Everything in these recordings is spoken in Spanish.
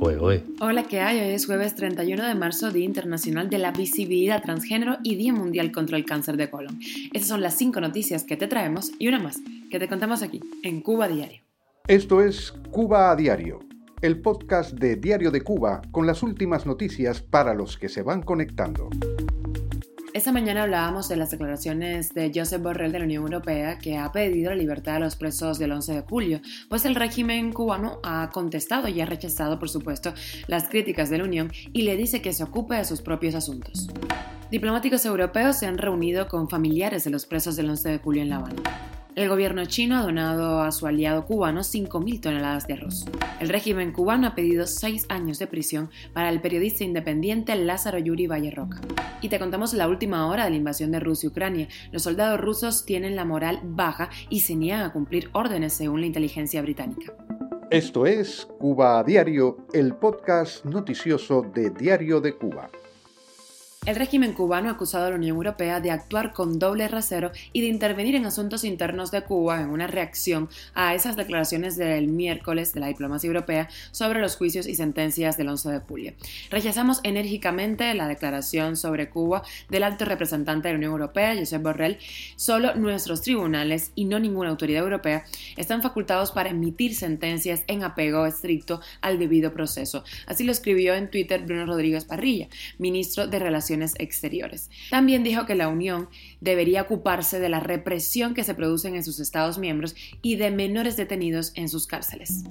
Hola, ¿qué hay? Hoy es jueves 31 de marzo, Día Internacional de la Visibilidad Transgénero y Día Mundial contra el Cáncer de Colon. Esas son las cinco noticias que te traemos y una más que te contamos aquí, en Cuba Diario. Esto es Cuba a Diario, el podcast de Diario de Cuba con las últimas noticias para los que se van conectando. Esta mañana hablábamos de las declaraciones de Josep Borrell de la Unión Europea que ha pedido la libertad de los presos del 11 de julio, pues el régimen cubano ha contestado y ha rechazado, por supuesto, las críticas de la Unión y le dice que se ocupe de sus propios asuntos. Diplomáticos europeos se han reunido con familiares de los presos del 11 de julio en La Habana. El gobierno chino ha donado a su aliado cubano 5.000 toneladas de arroz. El régimen cubano ha pedido seis años de prisión para el periodista independiente Lázaro Yuri Valle Roca. Y te contamos la última hora de la invasión de Rusia y Ucrania. Los soldados rusos tienen la moral baja y se niegan a cumplir órdenes según la inteligencia británica. Esto es Cuba Diario, el podcast noticioso de Diario de Cuba. El régimen cubano ha acusado a la Unión Europea de actuar con doble rasero y de intervenir en asuntos internos de Cuba en una reacción a esas declaraciones del miércoles de la diplomacia europea sobre los juicios y sentencias del 11 de julio. Rechazamos enérgicamente la declaración sobre Cuba del alto representante de la Unión Europea, Josep Borrell. Solo nuestros tribunales y no ninguna autoridad europea están facultados para emitir sentencias en apego estricto al debido proceso. Así lo escribió en Twitter Bruno Rodríguez Parrilla, ministro de Relaciones Exteriores. También dijo que la Unión debería ocuparse de la represión que se produce en sus Estados miembros y de menores detenidos en sus cárceles.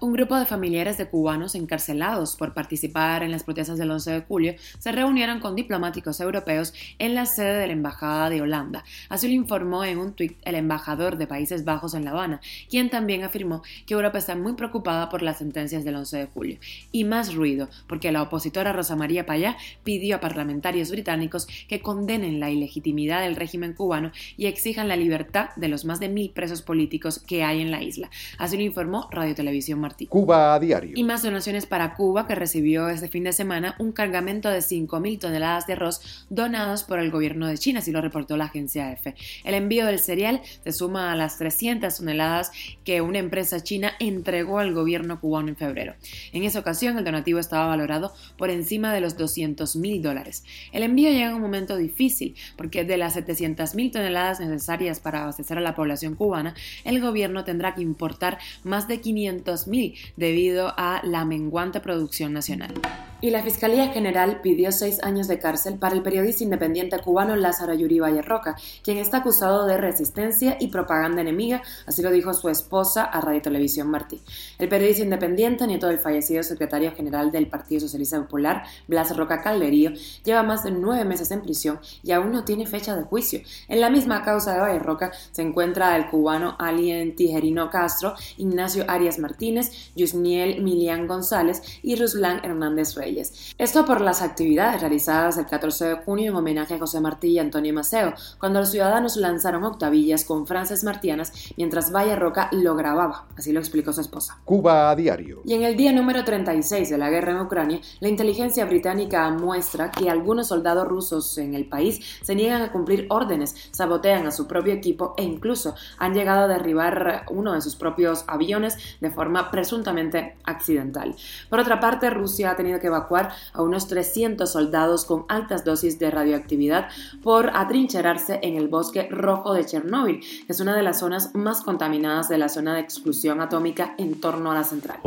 Un grupo de familiares de cubanos encarcelados por participar en las protestas del 11 de julio se reunieron con diplomáticos europeos en la sede de la Embajada de Holanda. Así lo informó en un tuit el embajador de Países Bajos en La Habana, quien también afirmó que Europa está muy preocupada por las sentencias del 11 de julio. Y más ruido, porque la opositora Rosa María Payá pidió a parlamentarios británicos que condenen la ilegitimidad del régimen cubano y exijan la libertad de los más de mil presos políticos que hay en la isla. Así lo informó Radio Televisión Cuba a diario. Y más donaciones para Cuba, que recibió este fin de semana un cargamento de 5.000 toneladas de arroz donados por el gobierno de China, así lo reportó la agencia EFE. El envío del cereal se suma a las 300 toneladas que una empresa china entregó al gobierno cubano en febrero. En esa ocasión, el donativo estaba valorado por encima de los 200.000 dólares. El envío llega en un momento difícil, porque de las 700.000 toneladas necesarias para abastecer a la población cubana, el gobierno tendrá que importar más de 500.000 debido a la menguante producción nacional. Y la Fiscalía General pidió seis años de cárcel para el periodista independiente cubano Lázaro Yuri Valle Roca, quien está acusado de resistencia y propaganda enemiga, así lo dijo su esposa a Radio Televisión Martí. El periodista independiente, nieto del fallecido secretario general del Partido Socialista Popular, Blas Roca Calderío, lleva más de nueve meses en prisión y aún no tiene fecha de juicio. En la misma causa de Valle Roca se encuentra el cubano Alien Tijerino Castro, Ignacio Arias Martínez, Yusniel Milian González y Ruslan Hernández Reyes. Esto por las actividades realizadas el 14 de junio en homenaje a José Martí y Antonio Maceo, cuando los ciudadanos lanzaron octavillas con frases martianas mientras Valle Roca lo grababa, así lo explicó su esposa. Cuba a diario. Y en el día número 36 de la guerra en Ucrania, la inteligencia británica muestra que algunos soldados rusos en el país se niegan a cumplir órdenes, sabotean a su propio equipo e incluso han llegado a derribar uno de sus propios aviones de forma presuntamente accidental. Por otra parte, Rusia ha tenido que evacuar a unos 300 soldados con altas dosis de radioactividad por atrincherarse en el bosque rojo de Chernóbil, que es una de las zonas más contaminadas de la zona de exclusión atómica en torno a la central.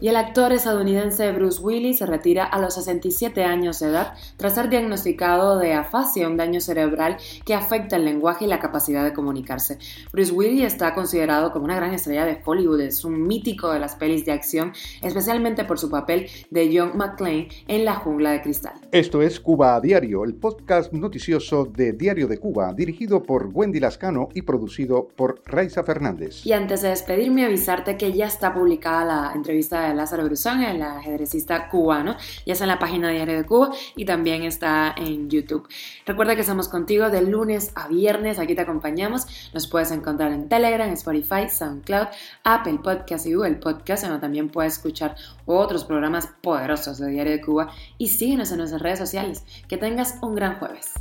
Y el actor estadounidense Bruce Willis se retira a los 67 años de edad tras ser diagnosticado de afasia, un daño cerebral que afecta el lenguaje y la capacidad de comunicarse. Bruce Willis está considerado como una gran estrella de Hollywood, es un mítico de las pelis de acción, especialmente por su papel de John McClane en la jungla de cristal. Esto es Cuba a Diario, el podcast noticioso de Diario de Cuba, dirigido por Wendy Lascano y producido por Raiza Fernández. Y antes de despedirme, avisarte que ya está publicada la entrevista de Lázaro Bruzón, el ajedrecista cubano, ya está en la página de Diario de Cuba y también está en YouTube. Recuerda que estamos contigo de lunes a viernes, aquí te acompañamos. Nos puedes encontrar en Telegram, Spotify, SoundCloud, Apple Podcast y Google Podcast, donde también puedes escuchar otros programas poderosos de De Cuba y síguenos en nuestras redes sociales. Que tengas un gran jueves.